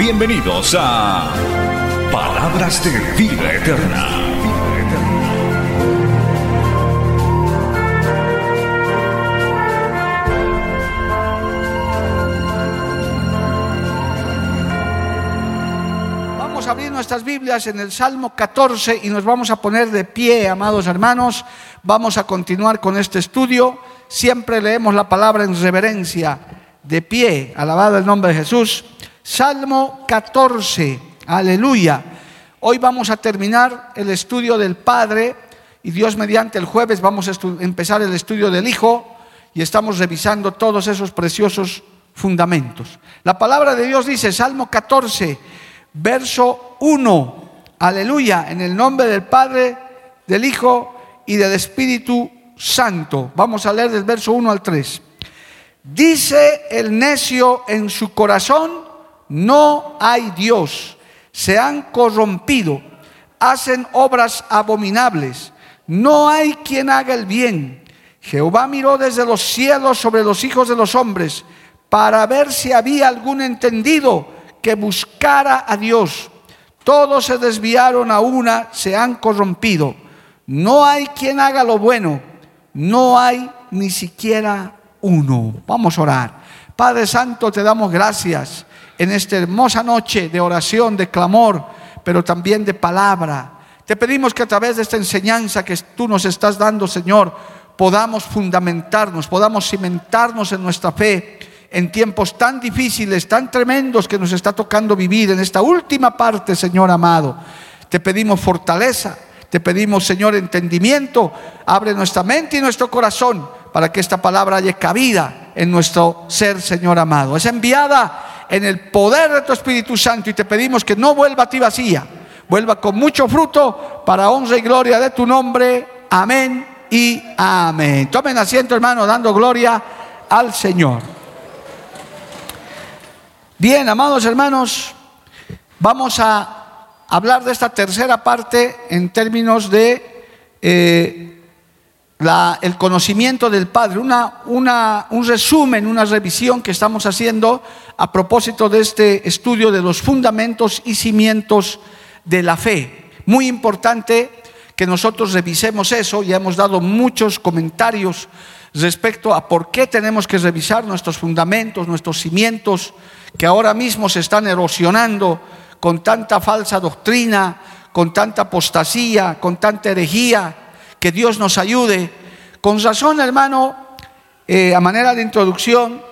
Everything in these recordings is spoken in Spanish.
Bienvenidos a Palabras de Vida Eterna. Vamos a abrir nuestras Biblias en el Salmo 14 y nos vamos a poner de pie, amados hermanos. Vamos a continuar con este estudio. Siempre leemos la palabra en reverencia, de pie, alabado el nombre de Jesús. Salmo 14, aleluya. Hoy vamos a terminar el estudio del Padre y Dios mediante el jueves vamos a empezar el estudio del Hijo y estamos revisando todos esos preciosos fundamentos. La palabra de Dios dice, Salmo 14, verso 1, aleluya, en el nombre del Padre, del Hijo y del Espíritu Santo. Vamos a leer del verso 1 al 3. Dice el necio en su corazón, no hay Dios, se han corrompido, hacen obras abominables, no hay quien haga el bien. Jehová miró desde los cielos sobre los hijos de los hombres para ver si había algún entendido que buscara a Dios. Todos se desviaron a una, se han corrompido. No hay quien haga lo bueno, no hay ni siquiera uno. Vamos a orar. Padre Santo, te damos gracias en esta hermosa noche de oración, de clamor, pero también de palabra. Te pedimos que a través de esta enseñanza que tú nos estás dando, Señor, podamos fundamentarnos, podamos cimentarnos en nuestra fe en tiempos tan difíciles, tan tremendos que nos está tocando vivir en esta última parte, Señor amado. Te pedimos fortaleza, te pedimos, Señor, entendimiento. Abre nuestra mente y nuestro corazón para que esta palabra haya cabida en nuestro ser, Señor amado. Es enviada en el poder de tu Espíritu Santo y te pedimos que no vuelva a ti vacía, vuelva con mucho fruto para honra y gloria de tu nombre. Amén y amén. Tomen asiento, hermano, dando gloria al Señor. Bien, amados hermanos, vamos a hablar de esta tercera parte en términos de eh, el conocimiento del Padre, una, una, un resumen, una revisión que estamos haciendo a propósito de este estudio de los fundamentos y cimientos de la fe. Muy importante que nosotros revisemos eso, ya hemos dado muchos comentarios respecto a por qué tenemos que revisar nuestros fundamentos, nuestros cimientos, que ahora mismo se están erosionando con tanta falsa doctrina, con tanta apostasía, con tanta herejía, que Dios nos ayude. Con razón, hermano, eh, a manera de introducción,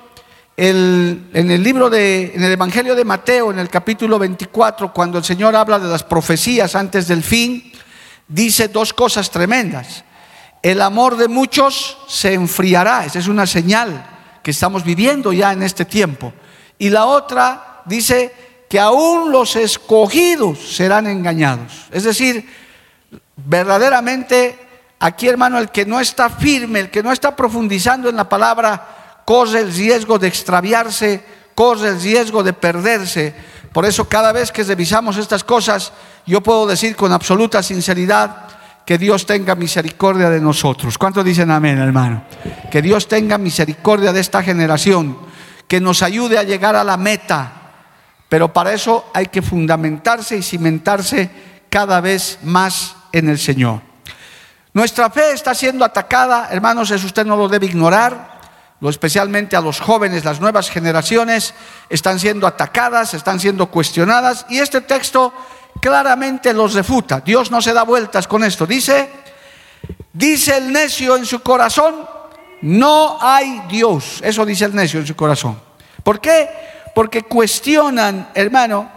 en el libro de, en el Evangelio de Mateo, en el capítulo 24, cuando el Señor habla de las profecías antes del fin, dice dos cosas tremendas. El amor de muchos se enfriará, esa es una señal que estamos viviendo ya en este tiempo. Y la otra dice que aún los escogidos serán engañados. Es decir, verdaderamente aquí hermano, el que no está firme, el que no está profundizando en la palabra, corre el riesgo de extraviarse, corre el riesgo de perderse. Por eso cada vez que revisamos estas cosas, yo puedo decir con absoluta sinceridad que Dios tenga misericordia de nosotros. ¿Cuántos dicen amén, hermano? Que Dios tenga misericordia de esta generación que nos ayude a llegar a la meta. Pero para eso hay que fundamentarse y cimentarse cada vez más en el Señor. Nuestra fe está siendo atacada, hermanos, eso usted no lo debe ignorar. Lo especialmente a los jóvenes, las nuevas generaciones están siendo atacadas, están siendo cuestionadas y este texto claramente los refuta. Dios no se da vueltas con esto. Dice, dice el necio en su corazón, no hay Dios. Eso dice el necio en su corazón. ¿Por qué? Porque cuestionan, hermano,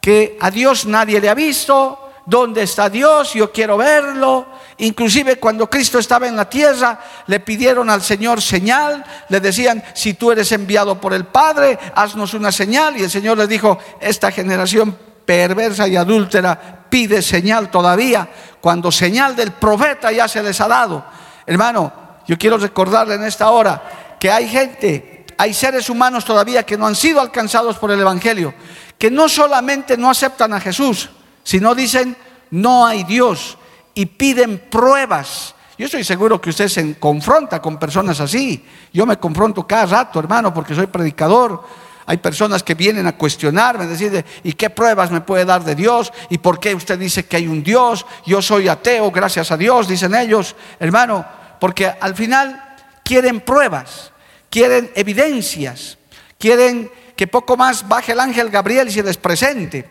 que a Dios nadie le ha visto, ¿dónde está Dios? Yo quiero verlo. Inclusive cuando Cristo estaba en la tierra, le pidieron al Señor señal, le decían, si tú eres enviado por el Padre, haznos una señal. Y el Señor les dijo, esta generación perversa y adúltera pide señal todavía, cuando señal del profeta ya se les ha dado. Hermano, yo quiero recordarle en esta hora que hay gente, hay seres humanos todavía que no han sido alcanzados por el Evangelio, que no solamente no aceptan a Jesús, sino dicen, no hay Dios y piden pruebas. Yo estoy seguro que usted se confronta con personas así. Yo me confronto cada rato, hermano, porque soy predicador. Hay personas que vienen a cuestionarme, decir, ¿y qué pruebas me puede dar de Dios? ¿Y por qué usted dice que hay un Dios? Yo soy ateo, gracias a Dios, dicen ellos, hermano, porque al final quieren pruebas, quieren evidencias, quieren que poco más baje el ángel Gabriel y se les presente.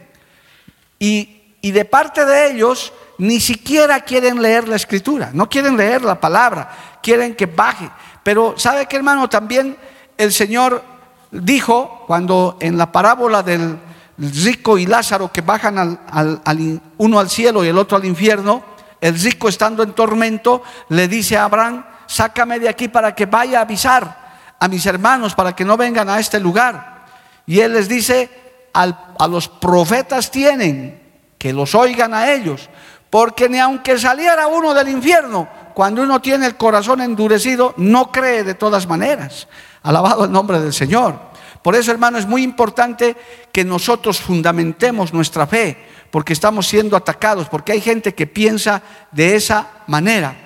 Y, y de parte de ellos ni siquiera quieren leer la escritura, no quieren leer la palabra, quieren que baje. Pero ¿sabe qué hermano? También el Señor dijo cuando en la parábola del rico y Lázaro que bajan al, uno al cielo y el otro al infierno, el rico estando en tormento le dice a Abraham, sácame de aquí para que vaya a avisar a mis hermanos para que no vengan a este lugar. Y él les dice, a los profetas tienen que los oigan a ellos, porque ni aunque saliera uno del infierno, cuando uno tiene el corazón endurecido, no cree de todas maneras. Alabado el nombre del Señor. Por eso, hermano, es muy importante que nosotros fundamentemos nuestra fe, porque estamos siendo atacados, porque hay gente que piensa de esa manera.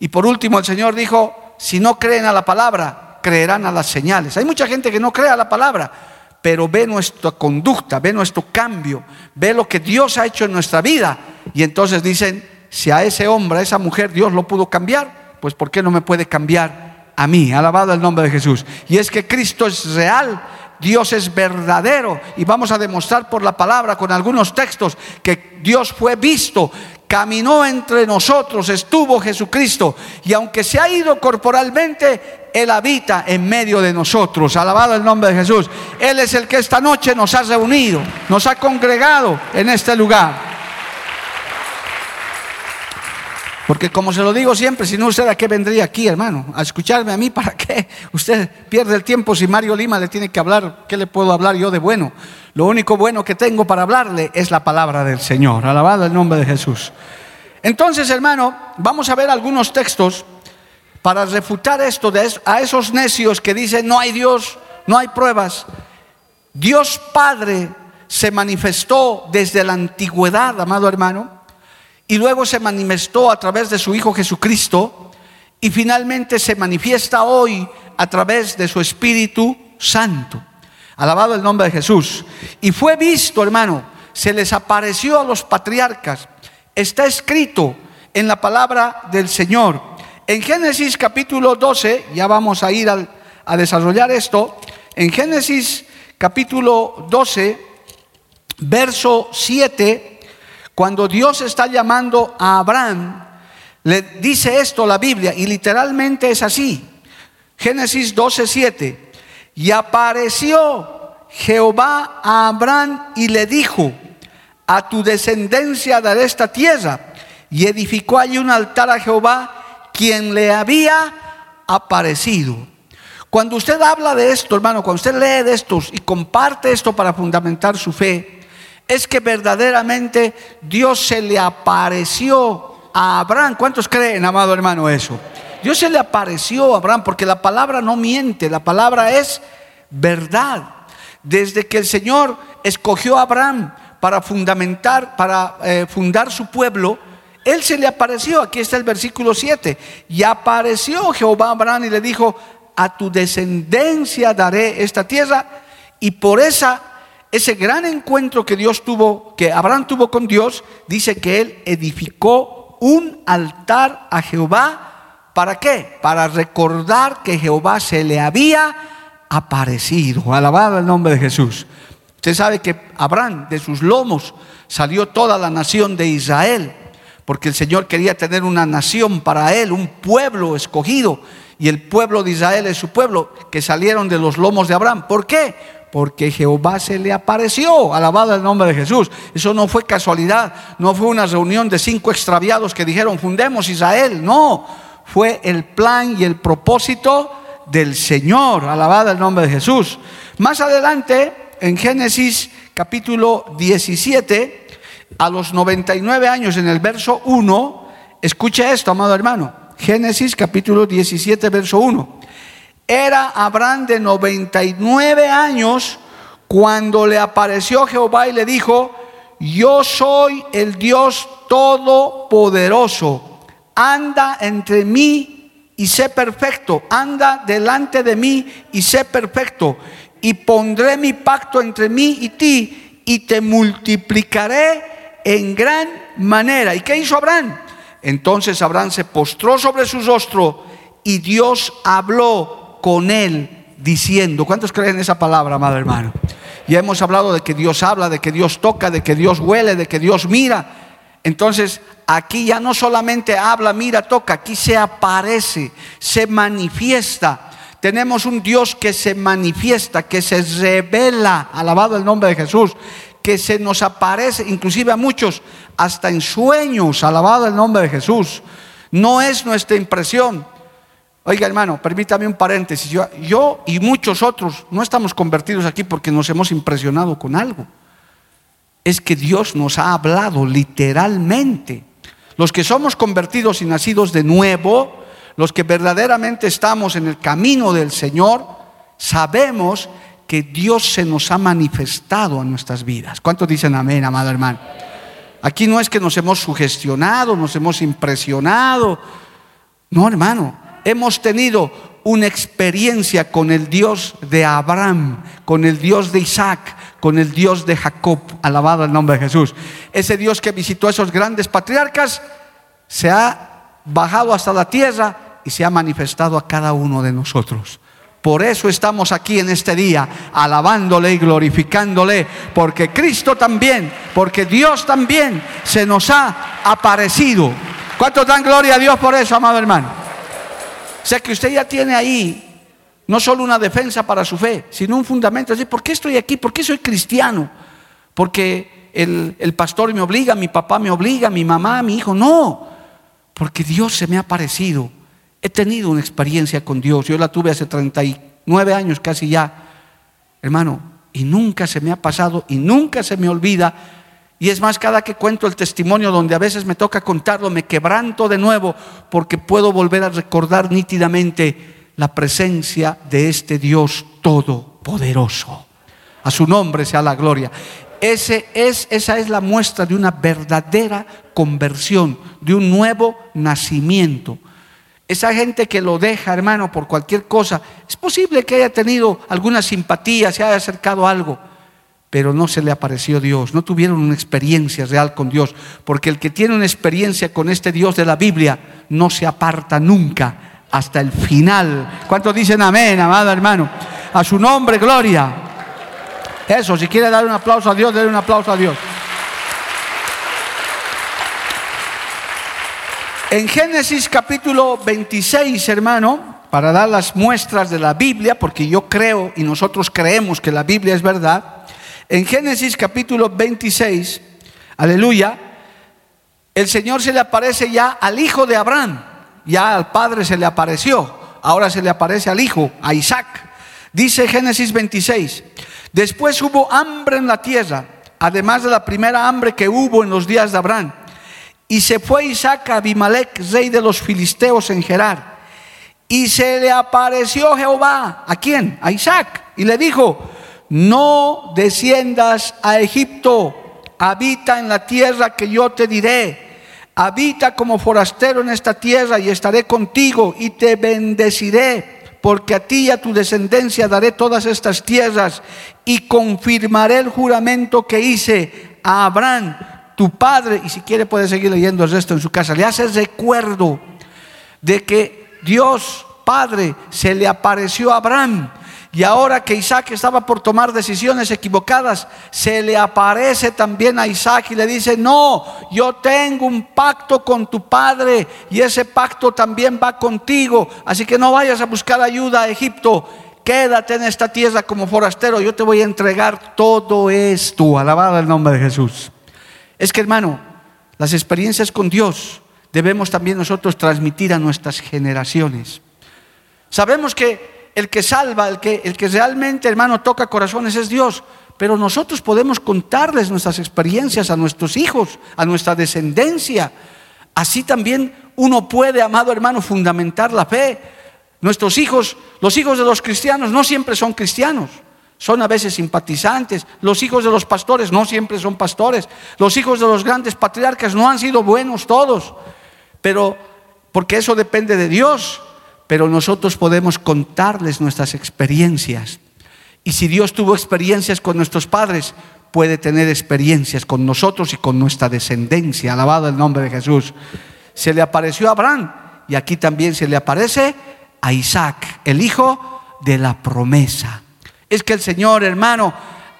Y por último, el Señor dijo, si no creen a la palabra, creerán a las señales. Hay mucha gente que no cree a la palabra, pero ve nuestra conducta, ve nuestro cambio, ve lo que Dios ha hecho en nuestra vida. Y entonces dicen, si a ese hombre, a esa mujer Dios lo pudo cambiar, pues ¿por qué no me puede cambiar a mí? Alabado el nombre de Jesús. Y es que Cristo es real, Dios es verdadero y vamos a demostrar por la palabra con algunos textos que Dios fue visto, caminó entre nosotros, estuvo Jesucristo y aunque se ha ido corporalmente, Él habita en medio de nosotros. Alabado el nombre de Jesús. Él es el que esta noche nos ha reunido, nos ha congregado en este lugar. Porque como se lo digo siempre, si no usted a qué vendría aquí, hermano, a escucharme a mí, ¿para qué? Usted pierde el tiempo si Mario Lima le tiene que hablar, ¿qué le puedo hablar yo de bueno? Lo único bueno que tengo para hablarle es la palabra del Señor, alabado el nombre de Jesús. Entonces, hermano, vamos a ver algunos textos para refutar esto de a esos necios que dicen no hay Dios, no hay pruebas. Dios Padre se manifestó desde la antigüedad, amado hermano y luego se manifestó a través de su Hijo Jesucristo y finalmente se manifiesta hoy a través de su Espíritu Santo. Alabado el nombre de Jesús. Y fue visto, hermano, se les apareció a los patriarcas. Está escrito en la palabra del Señor. En Génesis capítulo 12, ya vamos a ir a desarrollar esto. En Génesis capítulo 12, verso 7 cuando Dios está llamando a Abraham, le dice esto la Biblia y literalmente es así. Génesis 12:7. Y apareció Jehová a Abraham y le dijo, a tu descendencia daré esta tierra. Y edificó allí un altar a Jehová, quien le había aparecido. Cuando usted habla de esto, hermano, cuando usted lee de estos y comparte esto para fundamentar su fe, es que verdaderamente Dios se le apareció a Abraham. ¿Cuántos creen, amado hermano, eso? Dios se le apareció a Abraham porque la palabra no miente, la palabra es verdad. Desde que el Señor escogió a Abraham para fundamentar, para eh, fundar su pueblo, Él se le apareció, aquí está el versículo 7, y apareció Jehová a Abraham y le dijo, a tu descendencia daré esta tierra, y por esa ese gran encuentro que Dios tuvo, que Abraham tuvo con Dios, dice que él edificó un altar a Jehová. ¿Para qué? Para recordar que Jehová se le había aparecido. Alabado el nombre de Jesús. Usted sabe que Abraham, de sus lomos, salió toda la nación de Israel, porque el Señor quería tener una nación para él, un pueblo escogido, y el pueblo de Israel es su pueblo, que salieron de los lomos de Abraham. ¿Por qué? Porque Jehová se le apareció, alabado el nombre de Jesús. Eso no fue casualidad, no fue una reunión de cinco extraviados que dijeron fundemos Israel, no, fue el plan y el propósito del Señor, alabado el nombre de Jesús. Más adelante, en Génesis capítulo 17, a los 99 años, en el verso 1, escuche esto, amado hermano. Génesis capítulo 17, verso 1. Era Abraham de 99 años cuando le apareció Jehová y le dijo, yo soy el Dios todopoderoso, anda entre mí y sé perfecto, anda delante de mí y sé perfecto, y pondré mi pacto entre mí y ti, y te multiplicaré en gran manera. ¿Y qué hizo Abraham? Entonces Abraham se postró sobre su rostro y Dios habló con él diciendo, ¿cuántos creen esa palabra, amado hermano? Ya hemos hablado de que Dios habla, de que Dios toca, de que Dios huele, de que Dios mira. Entonces, aquí ya no solamente habla, mira, toca, aquí se aparece, se manifiesta. Tenemos un Dios que se manifiesta, que se revela, alabado el nombre de Jesús, que se nos aparece, inclusive a muchos, hasta en sueños, alabado el nombre de Jesús. No es nuestra impresión. Oiga hermano, permítame un paréntesis. Yo, y muchos otros no estamos convertidos aquí porque nos hemos impresionado con algo. Es que Dios nos ha hablado literalmente. Los que somos convertidos y nacidos de nuevo, los que verdaderamente estamos en el camino del Señor, sabemos que Dios se nos ha manifestado a nuestras vidas. ¿Cuántos dicen amén, amado hermano? Aquí no es que nos hemos sugestionado, nos hemos impresionado. No, hermano, hemos tenido una experiencia con el Dios de Abraham, con el Dios de Isaac, con el Dios de Jacob, alabado el nombre de Jesús. Ese Dios que visitó a esos grandes patriarcas se ha bajado hasta la tierra y se ha manifestado a cada uno de nosotros. Por eso estamos aquí en este día, alabándole y glorificándole, porque Cristo también, porque Dios también se nos ha aparecido. ¿Cuántos dan gloria a Dios por eso, amado hermano? O sea que usted ya tiene ahí no solo una defensa para su fe, sino un fundamento. Decir, ¿por qué estoy aquí? ¿Por qué soy cristiano? Porque el, el pastor me obliga, mi papá me obliga, mi mamá, mi hijo. No, porque Dios se me ha aparecido He tenido una experiencia con Dios. Yo la tuve hace 39 años casi ya, hermano, y nunca se me ha pasado y nunca se me olvida. Y es más, cada que cuento el testimonio donde a veces me toca contarlo, me quebranto de nuevo porque puedo volver a recordar nítidamente la presencia de este Dios todopoderoso. A su nombre sea la gloria. Ese es, esa es la muestra de una verdadera conversión, de un nuevo nacimiento. Esa gente que lo deja, hermano, por cualquier cosa, es posible que haya tenido alguna simpatía, se haya acercado a algo, pero no se le apareció Dios, no tuvieron una experiencia real con Dios, porque el que tiene una experiencia con este Dios de la Biblia no se aparta nunca hasta el final. ¿Cuántos dicen amén, amado hermano? A su nombre, gloria. Eso, si quiere dar un aplauso a Dios, déle un aplauso a Dios. En Génesis capítulo 26, hermano, para dar las muestras de la Biblia, porque yo creo y nosotros creemos que la Biblia es verdad, en Génesis capítulo 26, aleluya, el Señor se le aparece ya al hijo de Abraham, ya al padre se le apareció, ahora se le aparece al hijo, a Isaac. Dice Génesis 26, después hubo hambre en la tierra, además de la primera hambre que hubo en los días de Abraham. Y se fue Isaac a Abimelech, rey de los filisteos en Gerar. Y se le apareció Jehová. ¿A quién? A Isaac. Y le dijo, no desciendas a Egipto, habita en la tierra que yo te diré. Habita como forastero en esta tierra y estaré contigo y te bendeciré porque a ti y a tu descendencia daré todas estas tierras y confirmaré el juramento que hice a Abraham, tu padre, y si quiere puede seguir leyendo el resto en su casa, le hace recuerdo de que Dios Padre se le apareció a Abraham y ahora que Isaac estaba por tomar decisiones equivocadas, se le aparece también a Isaac y le dice, no, yo tengo un pacto con tu padre y ese pacto también va contigo, así que no vayas a buscar ayuda a Egipto, quédate en esta tierra como forastero, yo te voy a entregar todo esto, alabado el nombre de Jesús. Es que hermano, las experiencias con Dios debemos también nosotros transmitir a nuestras generaciones. Sabemos que el que salva, el que, el que realmente, hermano, toca corazones es Dios, pero nosotros podemos contarles nuestras experiencias a nuestros hijos, a nuestra descendencia. Así también uno puede, amado hermano, fundamentar la fe. Nuestros hijos, los hijos de los cristianos no siempre son cristianos, son a veces simpatizantes. Los hijos de los pastores no siempre son pastores. Los hijos de los grandes patriarcas no han sido buenos todos, pero porque eso depende de Dios. Pero nosotros podemos contarles nuestras experiencias. Y si Dios tuvo experiencias con nuestros padres, puede tener experiencias con nosotros y con nuestra descendencia. Alabado el nombre de Jesús. Se le apareció a Abraham y aquí también se le aparece a Isaac, el hijo de la promesa. Es que el Señor, hermano,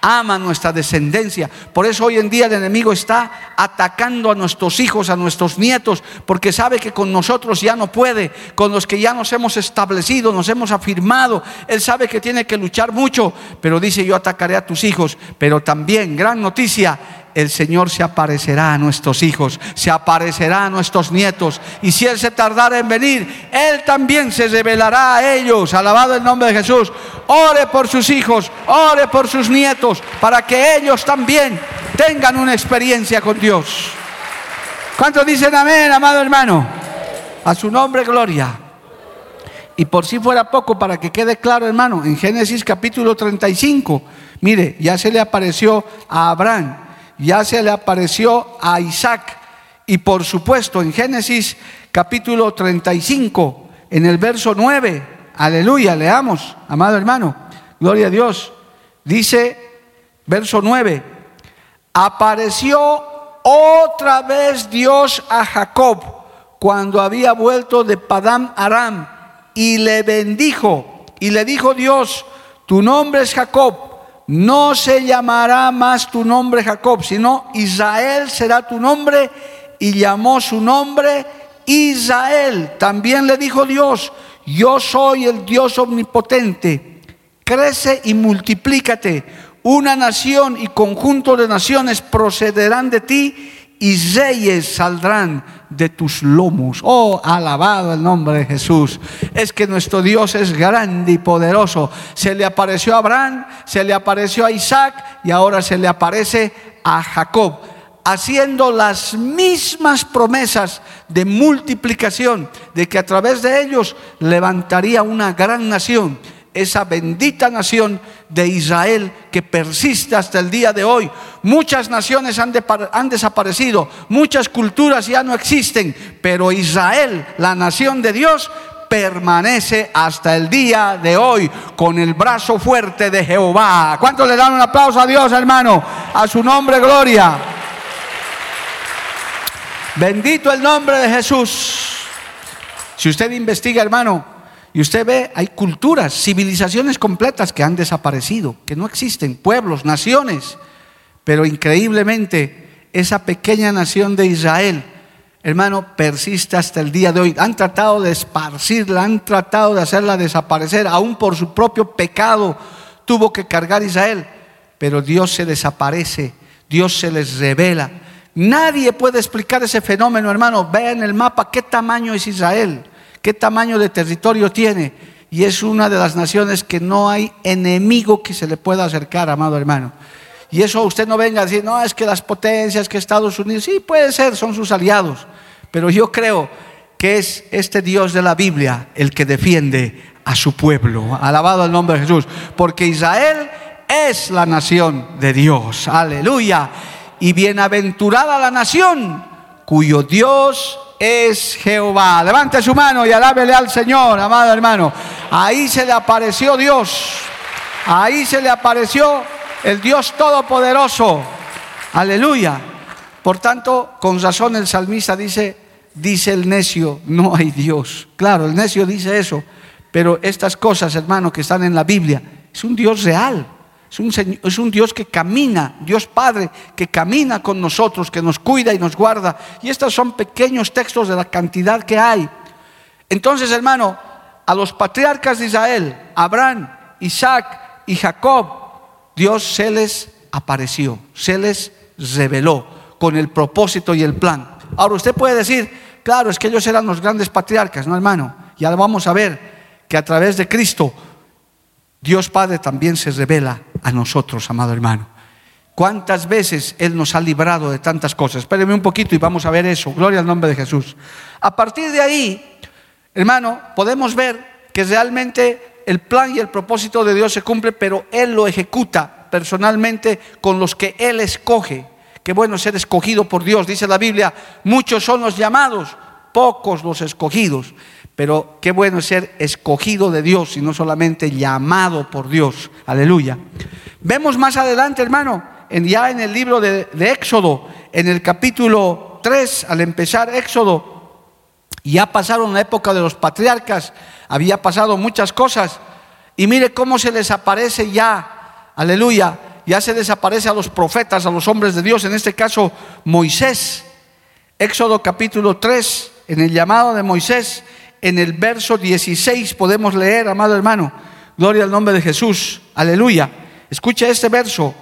ama nuestra descendencia. Por eso hoy en día el enemigo está atacando a nuestros hijos, a nuestros nietos, porque sabe que con nosotros ya no puede, con los que ya nos hemos establecido, nos hemos afirmado. Él sabe que tiene que luchar mucho, pero dice yo atacaré a tus hijos. Pero también, gran noticia, el Señor se aparecerá a nuestros hijos, se aparecerá a nuestros nietos. Y si Él se tardara en venir, Él también se revelará a ellos. Alabado el nombre de Jesús. Ore por sus hijos, ore por sus nietos, para que ellos también tengan una experiencia con Dios. ¿Cuántos dicen amén, amado hermano? A su nombre, gloria. Y por si fuera poco, para que quede claro, hermano, en Génesis capítulo 35, mire, ya se le apareció a Abraham ya se le apareció a Isaac. Y por supuesto, en Génesis capítulo 35, en el verso 9, aleluya, leamos, amado hermano, gloria a Dios, dice, verso 9, apareció otra vez Dios a Jacob cuando había vuelto de Padam Aram y le bendijo y le dijo Dios, tu nombre es Jacob no se llamará más tu nombre Jacob, sino Israel será tu nombre. Y llamó su nombre Israel. También le dijo Dios, yo soy el Dios omnipotente. Crece y multiplícate. Una nación y conjunto de naciones procederán de ti y reyes saldrán de tus lomos. Oh, alabado el nombre de Jesús. Es que nuestro Dios es grande y poderoso. Se le apareció a Abraham, se le apareció a Isaac y ahora se le aparece a Jacob, haciendo las mismas promesas de multiplicación, de que a través de ellos levantaría una gran nación esa bendita nación de Israel que persiste hasta el día de hoy. Muchas naciones han, desaparecido, muchas culturas ya no existen, pero Israel, la nación de Dios, permanece hasta el día de hoy con el brazo fuerte de Jehová. ¿Cuántos le dan un aplauso a Dios, hermano? A su nombre, gloria. Bendito el nombre de Jesús. Si usted investiga, hermano, y usted ve, hay culturas, civilizaciones completas que han desaparecido, que no existen, pueblos, naciones. Pero increíblemente, esa pequeña nación de Israel, hermano, persiste hasta el día de hoy. Han tratado de esparcirla, han tratado de hacerla desaparecer, aún por su propio pecado tuvo que cargar Israel. Pero Dios se desaparece, Dios se les revela. Nadie puede explicar ese fenómeno, hermano. Vea en el mapa qué tamaño es Israel qué tamaño de territorio tiene. Y es una de las naciones que no hay enemigo que se le pueda acercar, amado hermano. Y eso usted no venga a decir, no, es que las potencias, que Estados Unidos, sí puede ser, son sus aliados. Pero yo creo que es este Dios de la Biblia el que defiende a su pueblo. Alabado el nombre de Jesús. Porque Israel es la nación de Dios. Aleluya. Y bienaventurada la nación cuyo Dios es Jehová. Levante su mano y alábele al Señor, amado hermano. Ahí se le apareció Dios. Ahí se le apareció el Dios Todopoderoso. Aleluya. Por tanto, con razón el salmista dice, dice el necio, no hay Dios. Claro, el necio dice eso, pero estas cosas, hermano, que están en la Biblia, es un Dios real. Es un, Dios que camina, Dios Padre, que camina con nosotros, que nos cuida y nos guarda. Y estos son pequeños textos de la cantidad que hay. Entonces, hermano, a los patriarcas de Israel, Abraham, Isaac y Jacob, Dios se les apareció, se les reveló con el propósito y el plan. Ahora usted puede decir, claro, es que ellos eran los grandes patriarcas, ¿no, hermano? Ya vamos a ver que a través de Cristo Dios Padre también se revela a nosotros, amado hermano. ¿Cuántas veces Él nos ha librado de tantas cosas? Espéreme un poquito y vamos a ver eso. Gloria al nombre de Jesús. A partir de ahí, hermano, podemos ver que realmente el plan y el propósito de Dios se cumple, pero Él lo ejecuta personalmente con los que Él escoge. Qué bueno ser escogido por Dios. Dice la Biblia, muchos son los llamados, pocos los escogidos. Pero qué bueno ser escogido de Dios y no solamente llamado por Dios. Aleluya. Vemos más adelante, hermano, ya en el libro de, Éxodo, en el capítulo 3, al empezar Éxodo, ya pasaron la época de los patriarcas, había pasado muchas cosas, y mire cómo se les aparece ya, aleluya, ya se desaparece a los profetas, a los hombres de Dios, en este caso Moisés. Éxodo capítulo 3, en el llamado de Moisés, en el verso 16 podemos leer, amado hermano, gloria al nombre de Jesús, aleluya. Escucha este verso,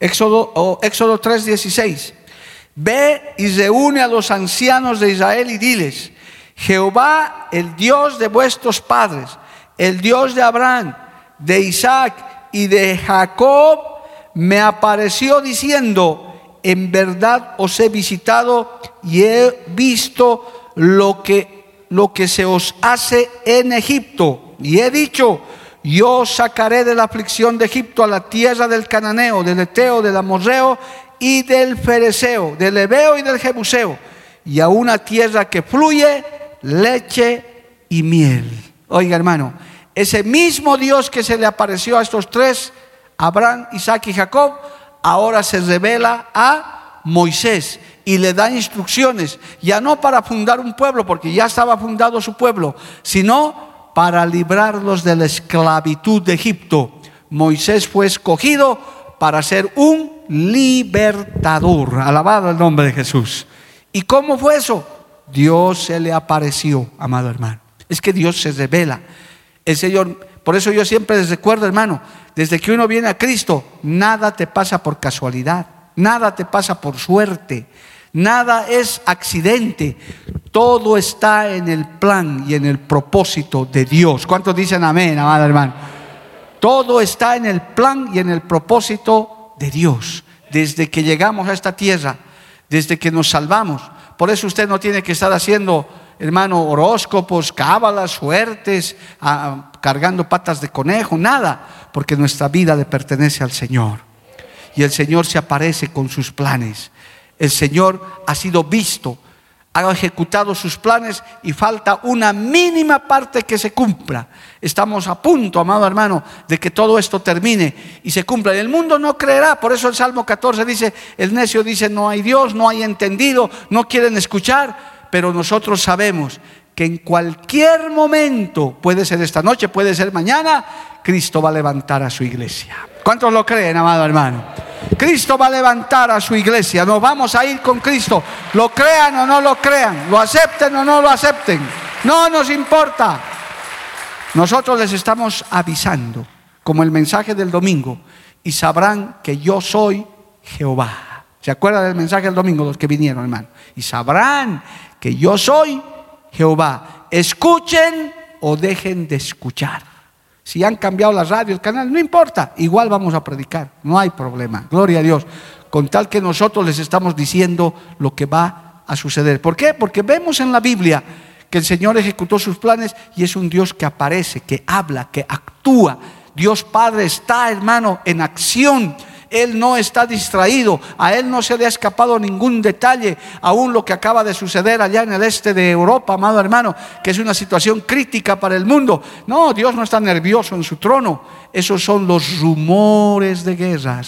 Éxodo, Éxodo 3:16. Ve y reúne a los ancianos de Israel y diles, Jehová, el Dios de vuestros padres, el Dios de Abraham, de Isaac y de Jacob, me apareció diciendo, en verdad os he visitado y he visto lo que, lo que se os hace en Egipto. Y he dicho, yo sacaré de la aflicción de Egipto a la tierra del cananeo, del eteo, del amorreo y del fereceo, del ebeo y del jebuseo, y a una tierra que fluye leche y miel. Oiga, hermano, ese mismo Dios que se le apareció a estos tres, Abraham, Isaac y Jacob, ahora se revela a Moisés y le da instrucciones, ya no para fundar un pueblo, porque ya estaba fundado su pueblo, sino para librarlos de la esclavitud de Egipto. Moisés fue escogido para ser un libertador. Alabado el nombre de Jesús. ¿Y cómo fue eso? Dios se le apareció, amado hermano. Es que Dios se revela. El Señor, por eso yo siempre les recuerdo, hermano, desde que uno viene a Cristo, nada te pasa por casualidad, nada te pasa por suerte, nada es accidente. Todo está en el plan y en el propósito de Dios. ¿Cuántos dicen amén, amado hermano? Todo está en el plan y en el propósito de Dios. Desde que llegamos a esta tierra, desde que nos salvamos. Por eso usted no tiene que estar haciendo, hermano, horóscopos, cábalas, suertes, ah, cargando patas de conejo, nada, porque nuestra vida le pertenece al Señor. Y el Señor se aparece con sus planes. El Señor ha sido visto ha ejecutado sus planes y falta una mínima parte que se cumpla. Estamos a punto, amado hermano, de que todo esto termine y se cumpla. El mundo no creerá, por eso el Salmo 14 dice, el necio dice, no hay Dios, no hay entendido, no quieren escuchar, pero nosotros sabemos que en cualquier momento, puede ser esta noche, puede ser mañana, Cristo va a levantar a su iglesia. ¿Cuántos lo creen, amado hermano? Cristo va a levantar a su iglesia. Nos vamos a ir con Cristo. Lo crean o no lo crean. Lo acepten o no lo acepten. No nos importa. Nosotros les estamos avisando, como el mensaje del domingo, y sabrán que yo soy Jehová. ¿Se acuerdan del mensaje del domingo los que vinieron, hermano? Y sabrán que yo soy Jehová. Escuchen o dejen de escuchar. Si han cambiado la radio, el canal, no importa, igual vamos a predicar, no hay problema, gloria a Dios, con tal que nosotros les estamos diciendo lo que va a suceder. ¿Por qué? Porque vemos en la Biblia que el Señor ejecutó sus planes y es un Dios que aparece, que habla, que actúa. Dios Padre está, hermano, en acción él no está distraído, a Él no se le ha escapado ningún detalle, aún lo que acaba de suceder allá en el este de Europa, amado hermano, que es una situación crítica para el mundo. No, Dios no está nervioso en su trono, esos son los rumores de guerra.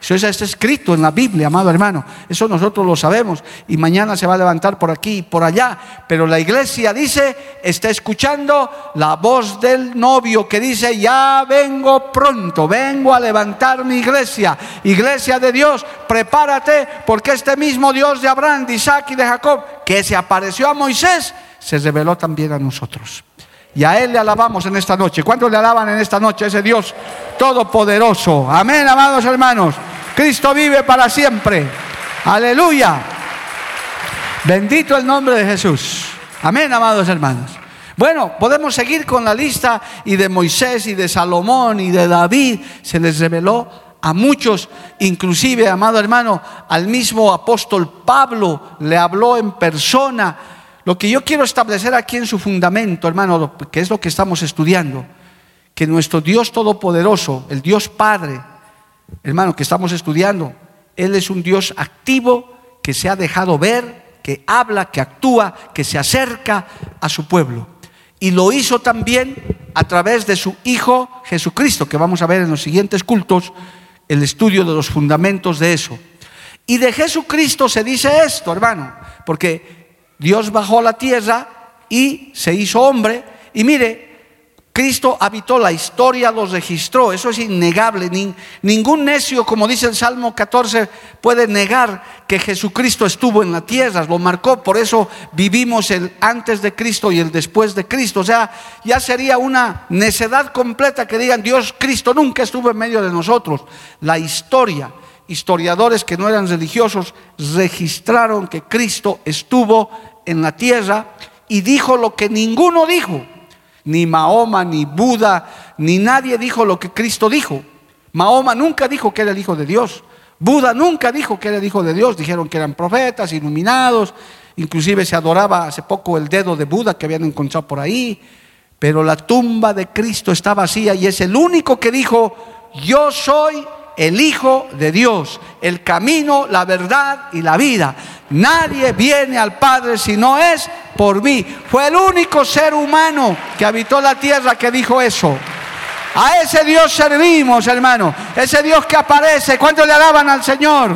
Eso está escrito en la Biblia, amado hermano. Eso nosotros lo sabemos. Y mañana se va a levantar por aquí y por allá. Pero la iglesia dice, está escuchando la voz del novio que dice, ya vengo pronto, vengo a levantar mi iglesia. Iglesia de Dios, prepárate porque este mismo Dios de Abraham, de Isaac y de Jacob, que se apareció a Moisés, se reveló también a nosotros. Y a Él le alabamos en esta noche. ¿Cuántos le alaban en esta noche a ese Dios todopoderoso? Amén, amados hermanos. Cristo vive para siempre. Aleluya. Bendito el nombre de Jesús. Amén, amados hermanos. Bueno, podemos seguir con la lista y de Moisés y de Salomón y de David. Se les reveló a muchos, inclusive, amado hermano, al mismo apóstol Pablo le habló en persona. Lo que yo quiero establecer aquí en su fundamento, hermano, que es lo que estamos estudiando, que nuestro Dios Todopoderoso, el Dios Padre, hermano, que estamos estudiando, Él es un Dios activo que se ha dejado ver, que habla, que actúa, que se acerca a su pueblo. Y lo hizo también a través de su Hijo Jesucristo, que vamos a ver en los siguientes cultos, el estudio de los fundamentos de eso. Y de Jesucristo se dice esto, hermano, porque Dios bajó a la tierra y se hizo hombre. Y mire, Cristo habitó, la historia los registró, eso es innegable. ningún necio, como dice el Salmo 14, puede negar que Jesucristo estuvo en la tierra, lo marcó, por eso vivimos el antes de Cristo y el después de Cristo. O sea, ya sería una necedad completa que digan, Dios, Cristo nunca estuvo en medio de nosotros. La historia, historiadores que no eran religiosos, registraron que Cristo estuvo en la tierra y dijo lo que ninguno dijo ni Mahoma, ni Buda, ni nadie dijo lo que Cristo dijo. Mahoma nunca dijo que era el Hijo de Dios. Buda nunca dijo que era el Hijo de Dios. Dijeron que eran profetas, iluminados. Inclusive se adoraba hace poco el dedo de Buda que habían encontrado por ahí. Pero la tumba de Cristo está vacía y es el único que dijo, yo soy el Hijo de Dios, el camino, la verdad y la vida. Nadie viene al Padre si no es por mí. Fue el único ser humano que habitó la tierra que dijo eso. A ese Dios servimos, hermano. Ese Dios que aparece. ¿Cuánto le alaban al Señor?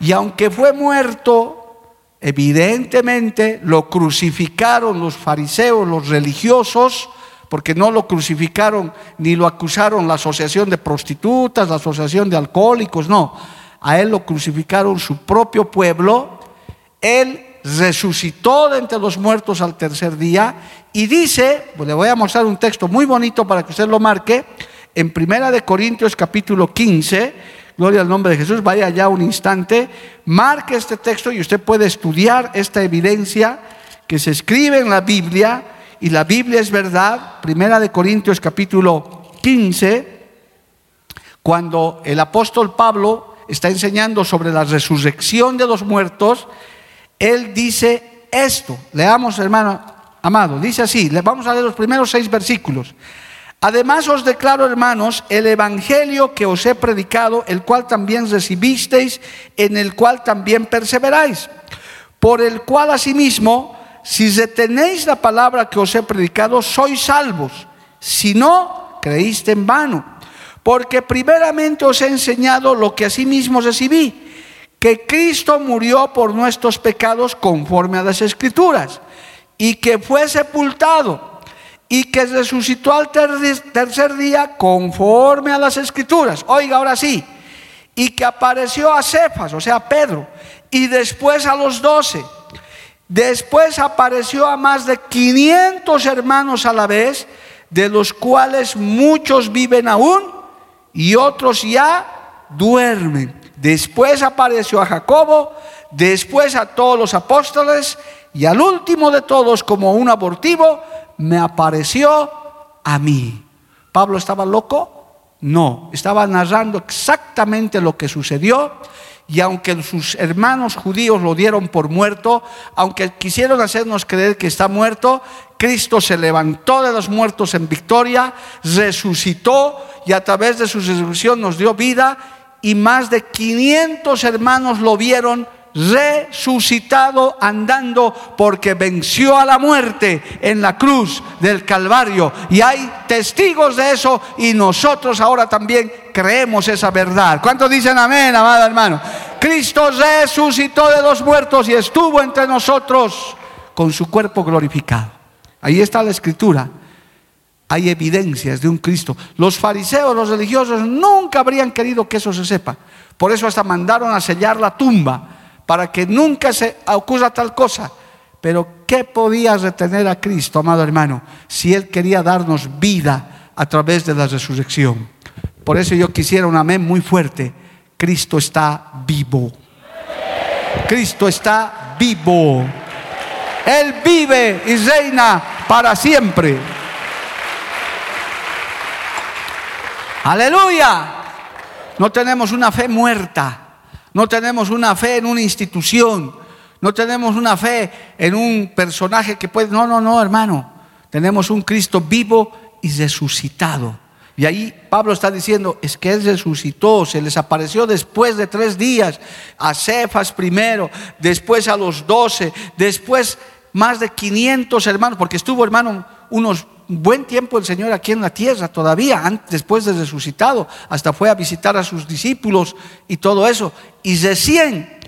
Y aunque fue muerto, evidentemente lo crucificaron los fariseos, los religiosos, porque no lo crucificaron ni lo acusaron la asociación de prostitutas, la asociación de alcohólicos, no. A él lo crucificaron su propio pueblo. Él resucitó de entre los muertos al tercer día. Y dice, pues le voy a mostrar un texto muy bonito para que usted lo marque, en Primera de Corintios capítulo 15, gloria al nombre de Jesús, vaya ya un instante, marque este texto y usted puede estudiar esta evidencia que se escribe en la Biblia. Y la Biblia es verdad, Primera de Corintios capítulo 15, cuando el apóstol Pablo está enseñando sobre la resurrección de los muertos, él dice esto. Leamos, hermano amado, dice así, vamos a leer los primeros seis versículos. Además os declaro, hermanos, el evangelio que os he predicado, el cual también recibisteis, en el cual también perseveráis, por el cual asimismo si retenéis la palabra que os he predicado, sois salvos. Si no, creíste en vano. Porque primeramente os he enseñado lo que asimismo recibí, que Cristo murió por nuestros pecados conforme a las escrituras, y que fue sepultado, y que resucitó al tercer día conforme a las escrituras. Oiga, ahora sí, y que apareció a Cefas, o sea, a Pedro, y después a los doce. Después apareció a más de 500 hermanos a la vez, de los cuales muchos viven aún y otros ya duermen. Después apareció a Jacobo, después a todos los apóstoles y al último de todos, como un abortivo, me apareció a mí. ¿Pablo estaba loco? No, estaba narrando exactamente lo que sucedió y aunque sus hermanos judíos lo dieron por muerto, aunque quisieron hacernos creer que está muerto, Cristo se levantó de los muertos en victoria, resucitó y a través de su resurrección nos dio vida y más de 500 hermanos lo vieron resucitado andando porque venció a la muerte en la cruz del Calvario. Y hay testigos de eso y nosotros ahora también creemos esa verdad. ¿Cuántos dicen amén, amado hermano? Cristo resucitó de los muertos y estuvo entre nosotros con su cuerpo glorificado. Ahí está la escritura. Hay evidencias de un Cristo. Los fariseos, los religiosos, nunca habrían querido que eso se sepa. Por eso hasta mandaron a sellar la tumba para que nunca se ocurra tal cosa. Pero ¿qué podía retener a Cristo, amado hermano, si Él quería darnos vida a través de la resurrección? Por eso yo quisiera un amén muy fuerte. Cristo está vivo. Cristo está vivo. Él vive y reina para siempre. Aleluya. No tenemos una fe muerta. No tenemos una fe en una institución. No tenemos una fe en un personaje que puede... No, no, no, hermano. Tenemos un Cristo vivo y resucitado. Y ahí Pablo está diciendo, es que Él resucitó, se les apareció después de tres días, a Cefas primero, después a los doce, después más de 500 hermanos, porque estuvo hermano unos buen tiempo el Señor aquí en la tierra, todavía, después de resucitado, hasta fue a visitar a sus discípulos y todo eso. Y recién,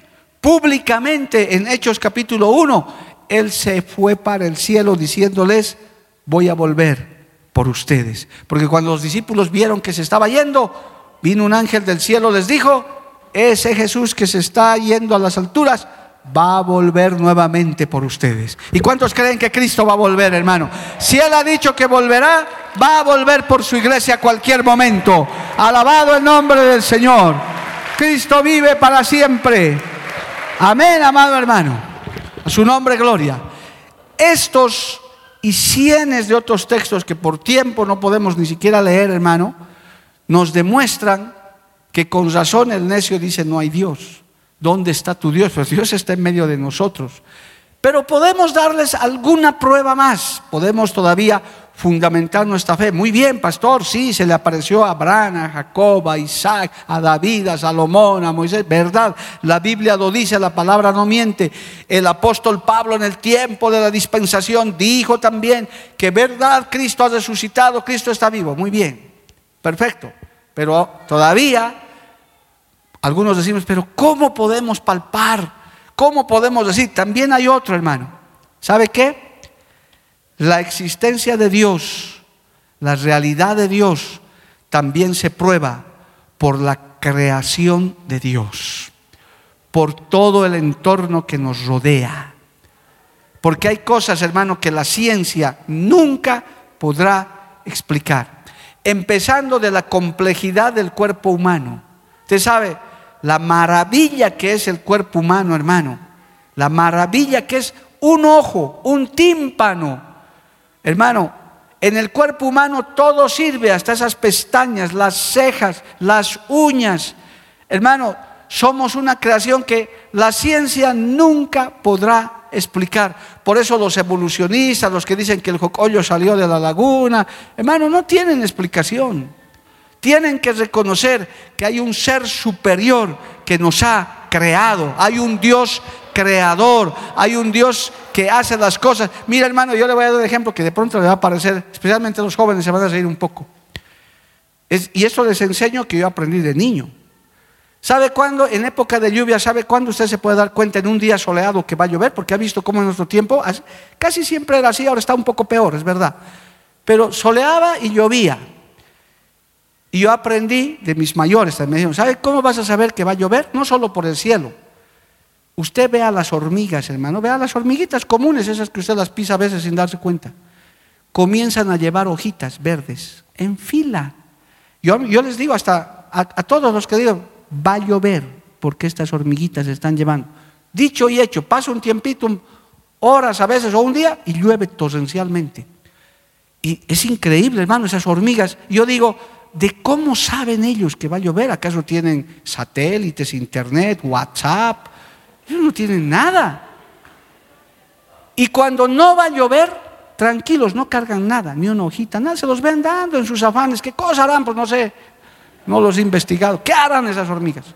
públicamente, en Hechos capítulo 1, Él se fue para el cielo diciéndoles, voy a volver por ustedes. Porque cuando los discípulos vieron que se estaba yendo, vino un ángel del cielo, les dijo, ese Jesús que se está yendo a las alturas, va a volver nuevamente por ustedes. ¿Y cuántos creen que Cristo va a volver, hermano? Si Él ha dicho que volverá, va a volver por su iglesia a cualquier momento. Alabado el nombre del Señor. Cristo vive para siempre. Amén, amado hermano. A su nombre, gloria. Estos y cientos de otros textos que por tiempo no podemos ni siquiera leer, hermano, nos demuestran que con razón el necio dice no hay Dios. ¿Dónde está tu Dios? Pues Dios está en medio de nosotros. Pero podemos darles alguna prueba más. Podemos todavía fundamentar nuestra fe. Muy bien, pastor, sí, se le apareció a Abraham, a Jacob, a Isaac, a David, a Salomón, a Moisés. Verdad, la Biblia lo dice, la palabra no miente. El apóstol Pablo en el tiempo de la dispensación dijo también que verdad, Cristo ha resucitado, Cristo está vivo. Muy bien, perfecto. Pero todavía algunos decimos, pero ¿cómo podemos palpar? ¿Cómo podemos decir? También hay otro, hermano. ¿Sabe qué? La existencia de Dios, la realidad de Dios, también se prueba por la creación de Dios, por todo el entorno que nos rodea. Porque hay cosas, hermano, que la ciencia nunca podrá explicar. Empezando de la complejidad del cuerpo humano. Usted sabe la maravilla que es el cuerpo humano, hermano. La maravilla que es un ojo, un tímpano, Hermano, en el cuerpo humano todo sirve, hasta esas pestañas, las cejas, las uñas. Hermano, somos una creación que la ciencia nunca podrá explicar. Por eso los evolucionistas, los que dicen que el jocollo salió de la laguna, hermano, no tienen explicación. Tienen que reconocer que hay un ser superior que nos ha creado, hay un Dios creador, hay un Dios que hace las cosas. Mira hermano, yo le voy a dar un ejemplo que de pronto le va a parecer, especialmente a los jóvenes se van a reír un poco. y eso les enseño que yo aprendí de niño. ¿Sabe cuándo? En época de lluvia, ¿sabe cuándo usted se puede dar cuenta en un día soleado que va a llover? Porque ha visto cómo en nuestro tiempo, casi siempre era así, ahora está un poco peor, es verdad. Pero soleaba y llovía. Y yo aprendí de mis mayores, me dijeron, ¿sabe cómo vas a saber que va a llover? No solo por el cielo, Usted ve a las hormigas, hermano, vea las hormiguitas comunes, esas que usted las pisa a veces sin darse cuenta. Comienzan a llevar hojitas verdes en fila. Yo, les digo hasta a, todos los que digo, va a llover porque estas hormiguitas están llevando. Dicho y hecho, pasa un tiempito, horas a veces o un día y llueve torrencialmente. Y es increíble, hermano, esas hormigas. Yo digo, ¿de cómo saben ellos que va a llover? ¿Acaso tienen satélites, internet, WhatsApp? Ellos no tienen nada. Y cuando no va a llover, tranquilos, no cargan nada, ni una hojita, nada, se los ven dando en sus afanes. ¿Qué cosa harán? Pues no sé, no los he investigado. ¿Qué harán esas hormigas?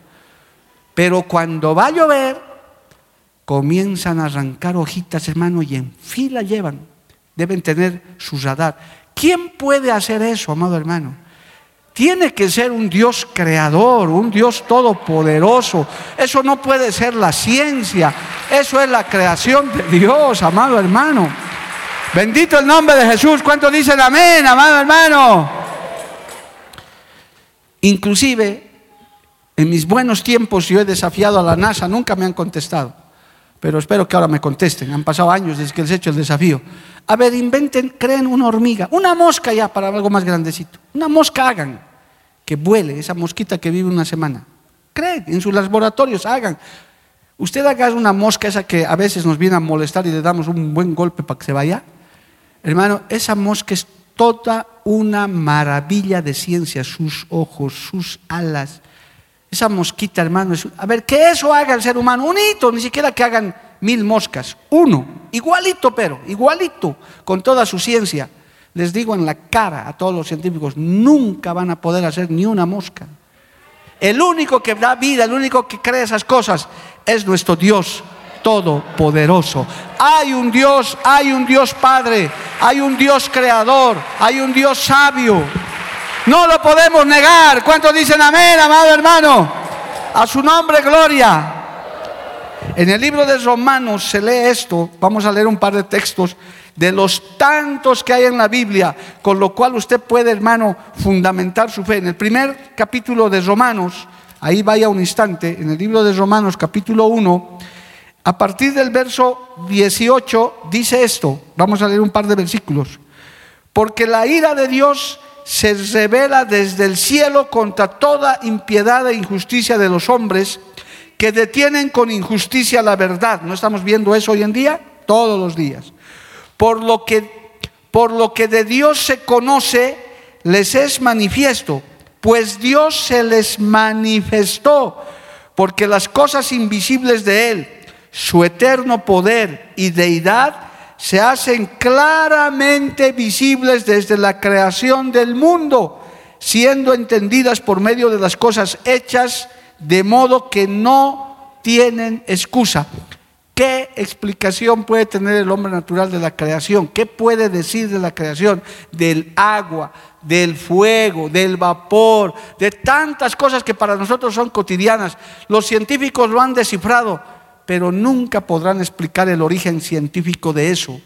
Pero cuando va a llover, comienzan a arrancar hojitas, hermano, y en fila llevan. Deben tener su radar. ¿Quién puede hacer eso, amado hermano? Tiene que ser un Dios creador, un Dios todopoderoso. Eso no puede ser la ciencia. Eso es la creación de Dios, amado hermano. Bendito el nombre de Jesús. ¿Cuántos dicen amén, amado hermano? Inclusive, en mis buenos tiempos yo he desafiado a la NASA, nunca me han contestado. Pero espero que ahora me contesten. Han pasado años desde que les he hecho el desafío. A ver, inventen, creen una hormiga, una mosca ya para algo más grandecito. Una mosca hagan, que vuele, esa mosquita que vive una semana. Creen, en sus laboratorios hagan. Usted haga una mosca esa que a veces nos viene a molestar y le damos un buen golpe para que se vaya. Hermano, esa mosca es toda una maravilla de ciencia, sus ojos, sus alas. Esa mosquita, hermano, a ver, que eso haga el ser humano, un hito, ni siquiera que hagan mil moscas, uno, igualito pero, igualito, con toda su ciencia. Les digo en la cara a todos los científicos, nunca van a poder hacer ni una mosca. El único que da vida, el único que crea esas cosas es nuestro Dios todopoderoso. Hay un Dios, hay un Dios Padre, hay un Dios creador, hay un Dios sabio. No lo podemos negar. ¿Cuántos dicen amén, amado hermano? A su nombre, gloria. En el libro de Romanos se lee esto, vamos a leer un par de textos de los tantos que hay en la Biblia, con lo cual usted puede, hermano, fundamentar su fe. En el primer capítulo de Romanos, ahí vaya un instante, en el libro de Romanos capítulo 1, a partir del verso 18 dice esto, vamos a leer un par de versículos, porque la ira de Dios se revela desde el cielo contra toda impiedad e injusticia de los hombres que detienen con injusticia la verdad. ¿No estamos viendo eso hoy en día? Todos los días. Por lo que, por lo que de Dios se conoce, les es manifiesto, pues Dios se les manifestó, porque las cosas invisibles de Él, su eterno poder y deidad, se hacen claramente visibles desde la creación del mundo, siendo entendidas por medio de las cosas hechas, de modo que no tienen excusa. ¿Qué explicación puede tener el hombre natural de la creación? ¿Qué puede decir de la creación? Del agua, del fuego, del vapor, de tantas cosas que para nosotros son cotidianas. Los científicos lo han descifrado pero nunca podrán explicar el origen científico de eso.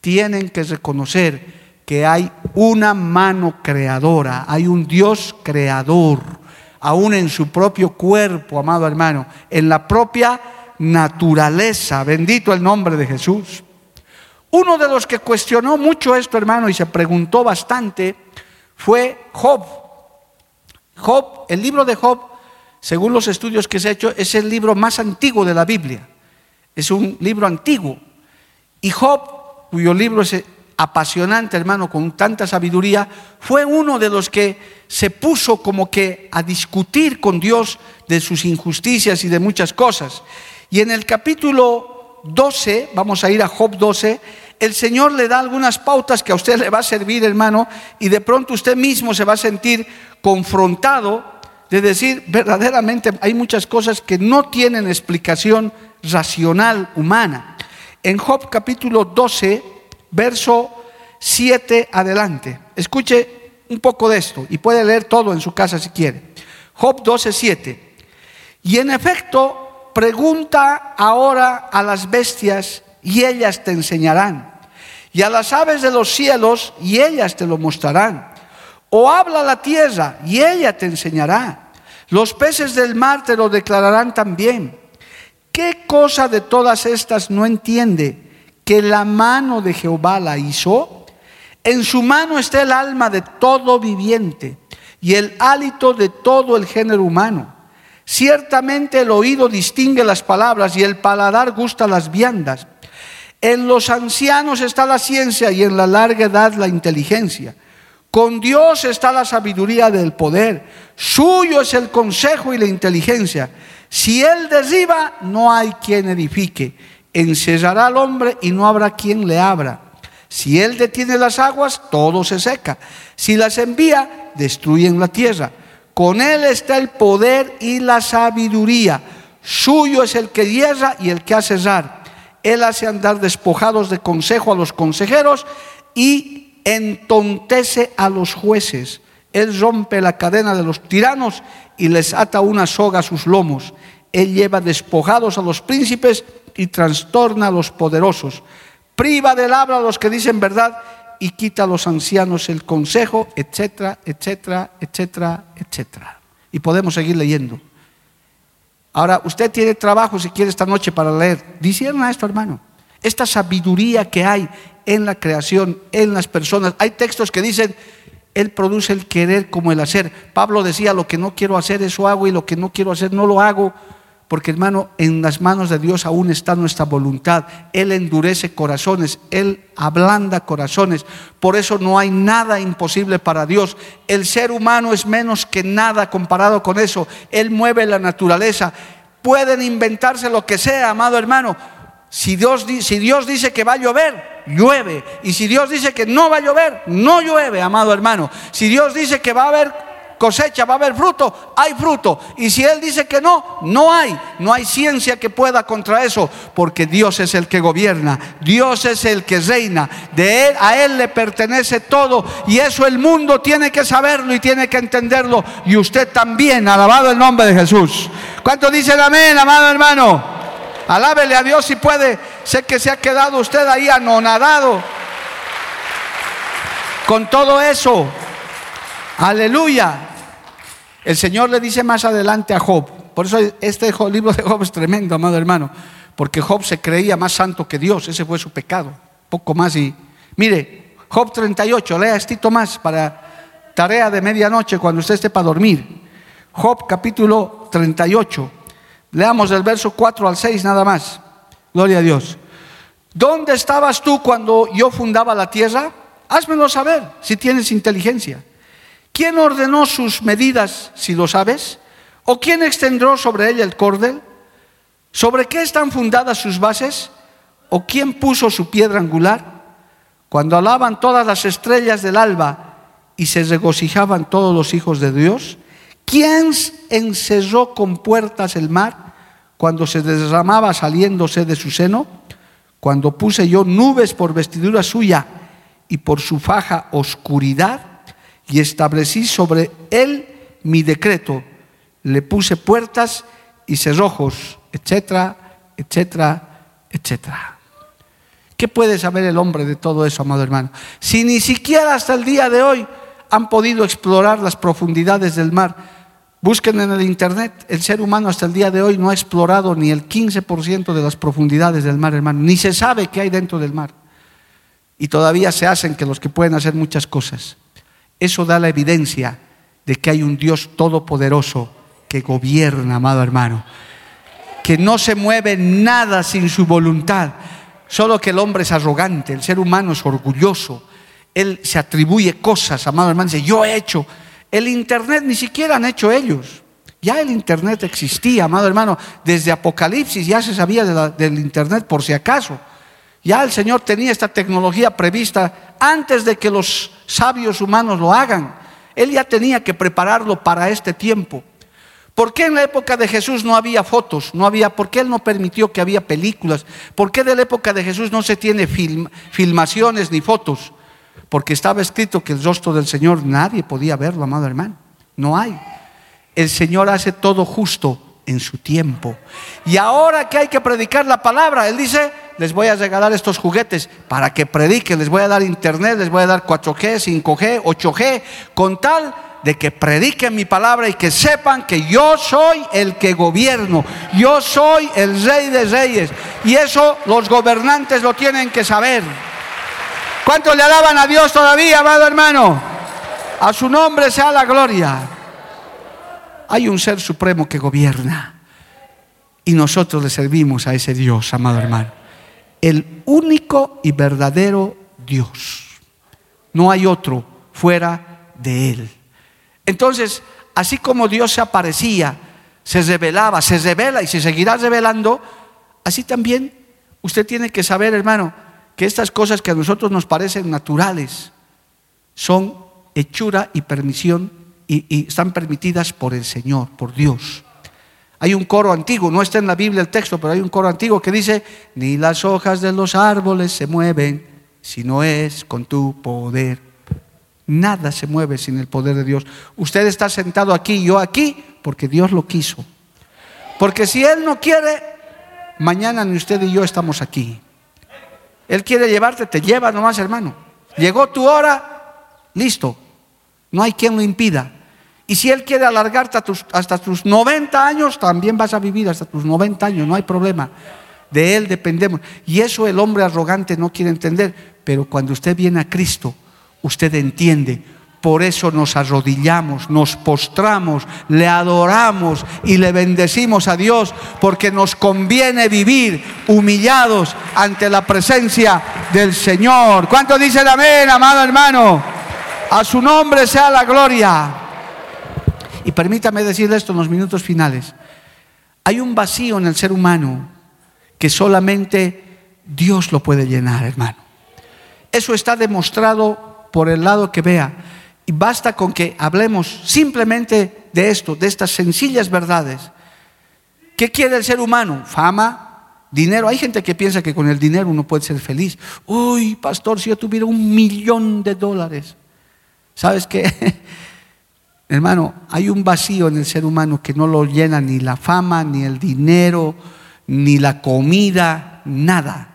Tienen que reconocer que hay una mano creadora, hay un Dios creador, aún en su propio cuerpo, amado hermano, en la propia naturaleza. Bendito el nombre de Jesús. Uno de los que cuestionó mucho esto, hermano, y se preguntó bastante, fue Job. Job, el libro de Job según los estudios que se ha hecho, es el libro más antiguo de la Biblia. Es un libro antiguo. Y Job, cuyo libro es apasionante, hermano, con tanta sabiduría, fue uno de los que se puso como que a discutir con Dios de sus injusticias y de muchas cosas. Y en el capítulo 12, vamos a ir a Job 12, el Señor le da algunas pautas que a usted le va a servir, hermano, y de pronto usted mismo se va a sentir confrontado de decir, verdaderamente hay muchas cosas que no tienen explicación racional humana. En Job capítulo 12, verso 7 adelante, escuche un poco de esto y puede leer todo en su casa si quiere. Job 12, 7. Y en efecto, pregunta ahora a las bestias y ellas te enseñarán, y a las aves de los cielos y ellas te lo mostrarán o habla la tierra y ella te enseñará. Los peces del mar te lo declararán también. ¿Qué cosa de todas estas no entiende que la mano de Jehová la hizo? En su mano está el alma de todo viviente y el hálito de todo el género humano. Ciertamente el oído distingue las palabras y el paladar gusta las viandas. En los ancianos está la ciencia y en la larga edad la inteligencia. Con Dios está la sabiduría del poder. Suyo es el consejo y la inteligencia. Si Él derriba, no hay quien edifique. Encerrará al hombre y no habrá quien le abra. Si Él detiene las aguas, todo se seca. Si las envía, destruyen la tierra. Con Él está el poder y la sabiduría. Suyo es el que hierra y el que hace rar. Él hace andar despojados de consejo a los consejeros y entontece a los jueces. Él rompe la cadena de los tiranos y les ata una soga a sus lomos. Él lleva despojados a los príncipes y trastorna a los poderosos. Priva del habla a los que dicen verdad y quita a los ancianos el consejo, etcétera, etcétera, etcétera, etcétera. Y podemos seguir leyendo. Ahora, usted tiene trabajo si quiere esta noche para leer. a esto, hermano. Esta sabiduría que hay en la creación, en las personas. Hay textos que dicen, Él produce el querer como el hacer. Pablo decía, lo que no quiero hacer, eso hago, y lo que no quiero hacer, no lo hago. Porque hermano, en las manos de Dios aún está nuestra voluntad. Él endurece corazones, Él ablanda corazones. Por eso no hay nada imposible para Dios. El ser humano es menos que nada comparado con eso. Él mueve la naturaleza. Pueden inventarse lo que sea, amado hermano si Dios, si Dios dice que va a llover, llueve. Y si Dios dice que no va a llover, no llueve, amado hermano. Si Dios dice que va a haber cosecha, va a haber fruto, hay fruto. Y si Él dice que no, no hay. No hay ciencia que pueda contra eso, porque Dios es el que gobierna, Dios es el que reina. De Él, a Él le pertenece todo. Y eso el mundo tiene que saberlo y tiene que entenderlo. Y usted también, alabado el nombre de Jesús. ¿Cuánto dicen amén, amado hermano? Alábele a Dios si puede. Sé que se ha quedado usted ahí anonadado con todo eso. Aleluya. El Señor le dice más adelante a Job. Por eso este libro de Job es tremendo, amado hermano. Porque Job se creía más santo que Dios. Ese fue su pecado. Poco más y... Mire, Job 38, lea estito más para tarea de medianoche cuando usted esté para dormir. Job capítulo 38. Leamos el verso 4 al 6 nada más. Gloria a Dios. ¿Dónde estabas tú cuando yo fundaba la tierra? Házmelo saber si tienes inteligencia. ¿Quién ordenó sus medidas, si lo sabes? ¿O quién extendió sobre ella el cordel? ¿Sobre qué están fundadas sus bases? ¿O quién puso su piedra angular? Cuando alaban todas las estrellas del alba y se regocijaban todos los hijos de Dios, ¿Quién encerró con puertas el mar cuando se derramaba saliéndose de su seno? Cuando puse yo nubes por vestidura suya y por su faja oscuridad y establecí sobre él mi decreto. Le puse puertas y cerrojos, etcétera, etcétera, etcétera. ¿Qué puede saber el hombre de todo eso, amado hermano? Si ni siquiera hasta el día de hoy han podido explorar las profundidades del mar, Busquen en el Internet, el ser humano hasta el día de hoy no ha explorado ni el 15% de las profundidades del mar, hermano, ni se sabe qué hay dentro del mar. Y todavía se hacen que los que pueden hacer muchas cosas. Eso da la evidencia de que hay un Dios todopoderoso que gobierna, amado hermano, que no se mueve nada sin su voluntad, solo que el hombre es arrogante, el ser humano es orgulloso, él se atribuye cosas, amado hermano, dice, yo he hecho, el Internet ni siquiera han hecho ellos. Ya el Internet existía, amado hermano, desde Apocalipsis ya se sabía del Internet por si acaso. Ya el Señor tenía esta tecnología prevista antes de que los sabios humanos lo hagan. Él ya tenía que prepararlo para este tiempo. ¿Por qué en la época de Jesús no había fotos? No había, ¿Por qué Él no permitió que había películas? ¿Por qué de la época de Jesús no se tiene filmaciones ni fotos? Porque estaba escrito que el rostro del Señor nadie podía verlo, amado hermano. No hay. El Señor hace todo justo en su tiempo. Y ahora que hay que predicar la palabra, Él dice, les voy a regalar estos juguetes para que prediquen, les voy a dar internet, les voy a dar 4G, 5G, 8G, con tal de que prediquen mi palabra y que sepan que yo soy el que gobierno, yo soy el rey de reyes. Y eso los gobernantes lo tienen que saber. ¿Cuántos le alaban a Dios todavía, amado hermano? A su nombre sea la gloria. Hay un ser supremo que gobierna y nosotros le servimos a ese Dios, amado hermano. El único y verdadero Dios. No hay otro fuera de Él. Entonces, así como Dios se aparecía, se revelaba, se revela y se seguirá revelando, así también usted tiene que saber, hermano, que estas cosas que a nosotros nos parecen naturales son hechura y permisión y, están permitidas por el Señor, por Dios. Hay un coro antiguo, no está en la Biblia el texto, pero hay un coro antiguo que dice, ni las hojas de los árboles se mueven si no es con tu poder. Nada se mueve sin el poder de Dios. Usted está sentado aquí, yo aquí, porque Dios lo quiso. Porque si Él no quiere, mañana ni usted y yo estamos aquí. Él quiere llevarte, te lleva nomás, hermano. Llegó tu hora, listo. No hay quien lo impida. Y si Él quiere alargarte hasta tus, 90 años, también vas a vivir hasta tus 90 años, no hay problema. De Él dependemos. Y eso el hombre arrogante no quiere entender. Pero cuando usted viene a Cristo, usted entiende. Por eso nos arrodillamos, nos postramos, le adoramos y le bendecimos a Dios, porque nos conviene vivir humillados ante la presencia del Señor. ¿Cuánto dicen amén, amado hermano? A su nombre sea la gloria. Y permítame decirle esto en los minutos finales. Hay un vacío en el ser humano que solamente Dios lo puede llenar, hermano. Eso está demostrado por el lado que vea. Y basta con que hablemos simplemente de esto, de estas sencillas verdades. ¿Qué quiere el ser humano? Fama, dinero. Hay gente que piensa que con el dinero uno puede ser feliz. Uy, pastor, si yo tuviera un millón de dólares. ¿Sabes qué? Hermano, hay un vacío en el ser humano que no lo llena ni la fama, ni el dinero, ni la comida, nada.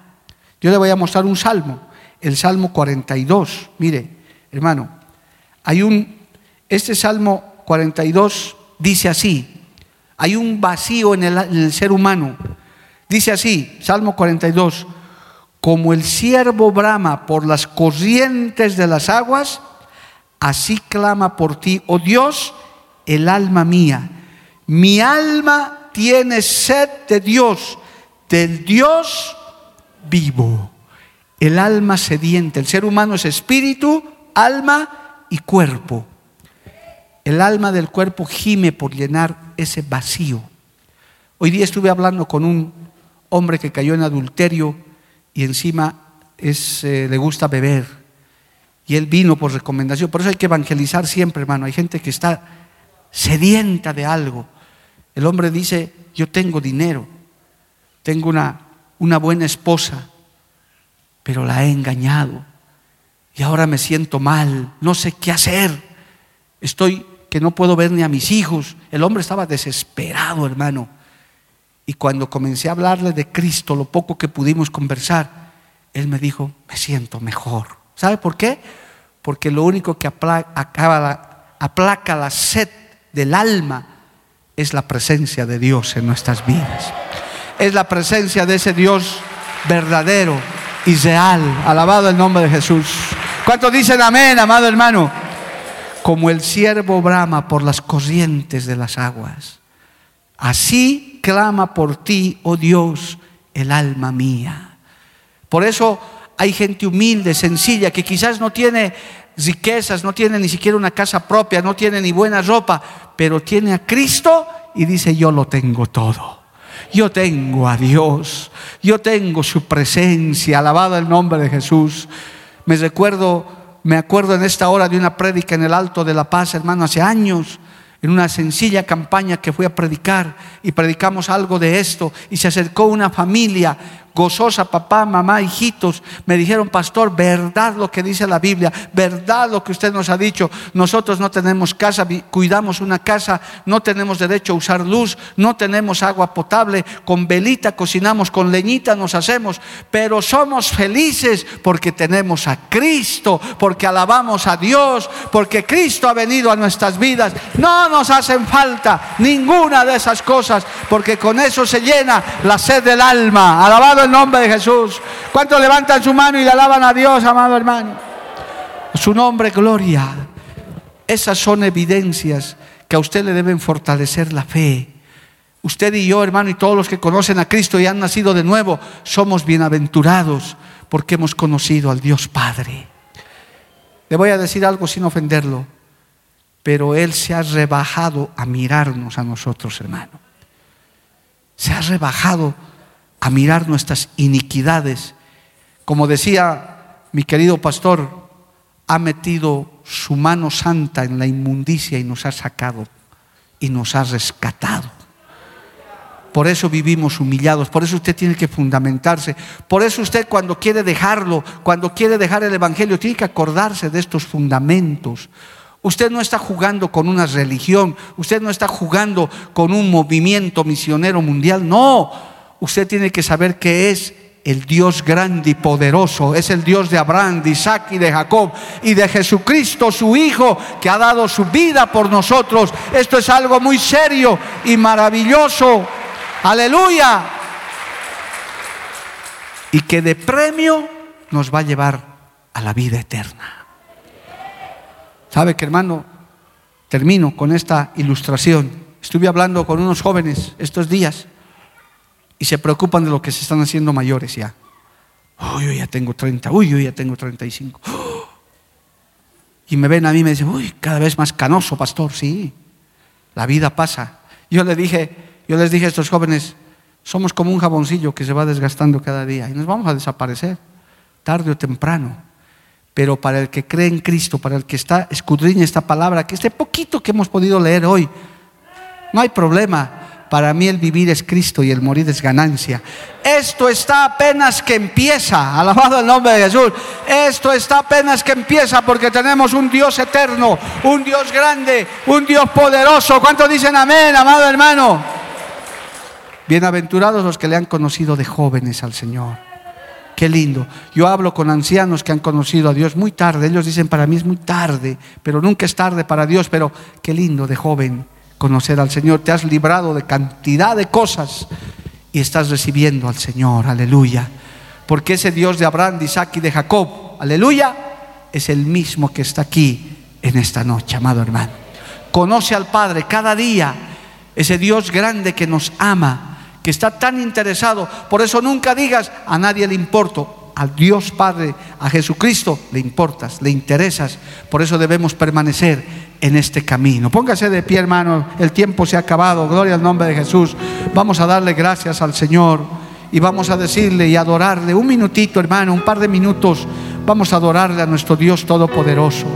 Yo le voy a mostrar un salmo, el Salmo 42. Mire, hermano, hay un, este Salmo 42 dice así, hay un vacío en el, ser humano. Dice así, Salmo 42, como el siervo brama por las corrientes de las aguas, Así clama por ti, oh Dios, el alma mía. Mi alma tiene sed de Dios, del Dios vivo. El alma sediente. El ser humano es espíritu, alma y cuerpo. El alma del cuerpo gime por llenar ese vacío. Hoy día estuve hablando con un hombre que cayó en adulterio y encima es, eh, le gusta beber y él vino por recomendación. Por eso hay que evangelizar siempre, hermano. Hay gente que está sedienta de algo. El hombre dice, yo tengo dinero, tengo una, una buena esposa, pero la he engañado. Y ahora me siento mal, no sé qué hacer. Estoy que no puedo ver ni a mis hijos. El hombre estaba desesperado, hermano. Y cuando comencé a hablarle de Cristo, lo poco que pudimos conversar, él me dijo, me siento mejor. ¿Sabe por qué? Porque lo único que aplaca la sed del alma es la presencia de Dios en nuestras vidas. Es la presencia de ese Dios verdadero y real. Alabado el nombre de Jesús. ¿Cuántos dicen amén, amado hermano? Como el siervo brama por las corrientes de las aguas. Así clama por ti, oh Dios, el alma mía. Por eso hay gente humilde, sencilla, que quizás no tiene riquezas, no tiene ni siquiera una casa propia, no tiene ni buena ropa, pero tiene a Cristo y dice, yo lo tengo todo. Yo tengo a Dios, yo tengo su presencia, alabado el nombre de Jesús. Me recuerdo, me acuerdo en esta hora de una prédica en el Alto de la Paz, hermano, hace años, en una sencilla campaña que fui a predicar y predicamos algo de esto y se acercó una familia, gozosa, papá, mamá, hijitos, me dijeron, pastor, verdad lo que dice la Biblia, verdad lo que usted nos ha dicho. Nosotros no tenemos casa, cuidamos una casa, no tenemos derecho a usar luz, no tenemos agua potable, con velita cocinamos, con leñita nos hacemos, pero somos felices porque tenemos a Cristo, porque alabamos a Dios, porque Cristo ha venido a nuestras vidas. No nos hacen falta ninguna de esas cosas, porque con eso se llena la sed del alma. Alabado el nombre de Jesús. ¿Cuántos levantan su mano y le alaban a Dios, amado hermano? Su nombre, gloria. Esas son evidencias que a usted le deben fortalecer la fe. Usted y yo, hermano, y todos los que conocen a Cristo y han nacido de nuevo, somos bienaventurados porque hemos conocido al Dios Padre. Le voy a decir algo sin ofenderlo, pero Él se ha rebajado a mirarnos a nosotros, hermano. Se ha rebajado a mirar nuestras iniquidades. Como decía mi querido pastor, ha metido su mano santa en la inmundicia y nos ha sacado y nos ha rescatado. Por eso vivimos humillados, por eso usted tiene que fundamentarse, por eso usted cuando quiere dejarlo, cuando quiere dejar el Evangelio, tiene que acordarse de estos fundamentos. Usted no está jugando con una religión, usted no está jugando con un movimiento misionero mundial, no, usted tiene que saber que es el Dios grande y poderoso es el Dios de Abraham, de Isaac y de Jacob y de Jesucristo, su Hijo, que ha dado su vida por nosotros. Esto es algo muy serio y maravilloso. Aleluya. Y que de premio nos va a llevar a la vida eterna. ¿Sabe que hermano? Termino con esta ilustración. Estuve hablando con unos jóvenes estos días y se preocupan de lo que se están haciendo mayores ya. Uy, yo ya tengo 30, uy, yo ya tengo 35. Y me ven a mí y me dicen, uy, cada vez más canoso, pastor, sí. La vida pasa. Yo les dije, yo les dije a estos jóvenes, somos como un jaboncillo que se va desgastando cada día y nos vamos a desaparecer, tarde o temprano. Pero para el que cree en Cristo, para el que está escudriña esta palabra, que este poquito que hemos podido leer hoy, no hay problema. Para mí el vivir es Cristo y el morir es ganancia. Esto está apenas que empieza, alabado el nombre de Jesús. Esto está apenas que empieza porque tenemos un Dios eterno, un Dios grande, un Dios poderoso. ¿Cuántos dicen amén, amado hermano? Bienaventurados los que le han conocido de jóvenes al Señor. Qué lindo. Yo hablo con ancianos que han conocido a Dios muy tarde. Ellos dicen, para mí es muy tarde, pero nunca es tarde para Dios. Pero qué lindo de joven conocer al Señor. Te has librado de cantidad de cosas y estás recibiendo al Señor. Aleluya. Porque ese Dios de Abraham, de Isaac y de Jacob, aleluya, es el mismo que está aquí en esta noche, amado hermano. Conoce al Padre cada día, ese Dios grande que nos ama, que está tan interesado. Por eso nunca digas, a nadie le importo al Dios Padre, a Jesucristo, le importas, le interesas. Por eso debemos permanecer en este camino. Póngase de pie, hermano, el tiempo se ha acabado. Gloria al nombre de Jesús. Vamos a darle gracias al Señor y vamos a decirle y adorarle. Un minutito, hermano, un par de minutos. Vamos a adorarle a nuestro Dios Todopoderoso.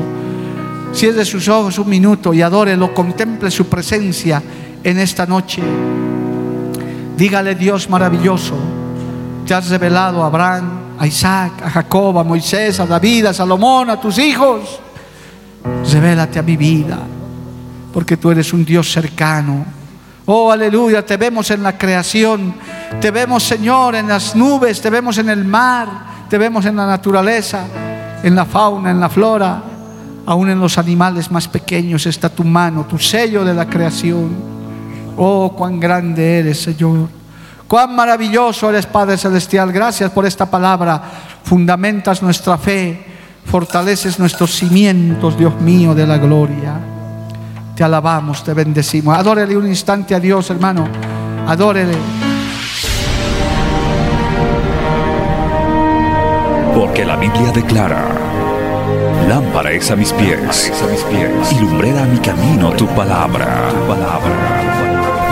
De sus ojos un minuto y adórelo, contemple su presencia en esta noche. Dígale, Dios maravilloso, te has revelado a Abraham, a Isaac, a Jacob, a Moisés, a David, a Salomón, a tus hijos. Revélate a mi vida, porque tú eres un Dios cercano. Oh, aleluya, te vemos en la creación, te vemos, Señor, en las nubes, te vemos en el mar, te vemos en la naturaleza, en la fauna, en la flora, aún en los animales más pequeños está tu mano, tu sello de la creación. Oh, cuán grande eres, Señor. Cuán maravilloso eres, Padre Celestial. Gracias por esta palabra. Fundamentas nuestra fe, fortaleces nuestros cimientos, Dios mío, de la gloria. Te alabamos, te bendecimos. Adórele un instante a Dios, hermano. Adórele. Porque la Biblia declara, lámpara es a mis pies, a mis pies y lumbrera a mi camino tu palabra. Tu palabra.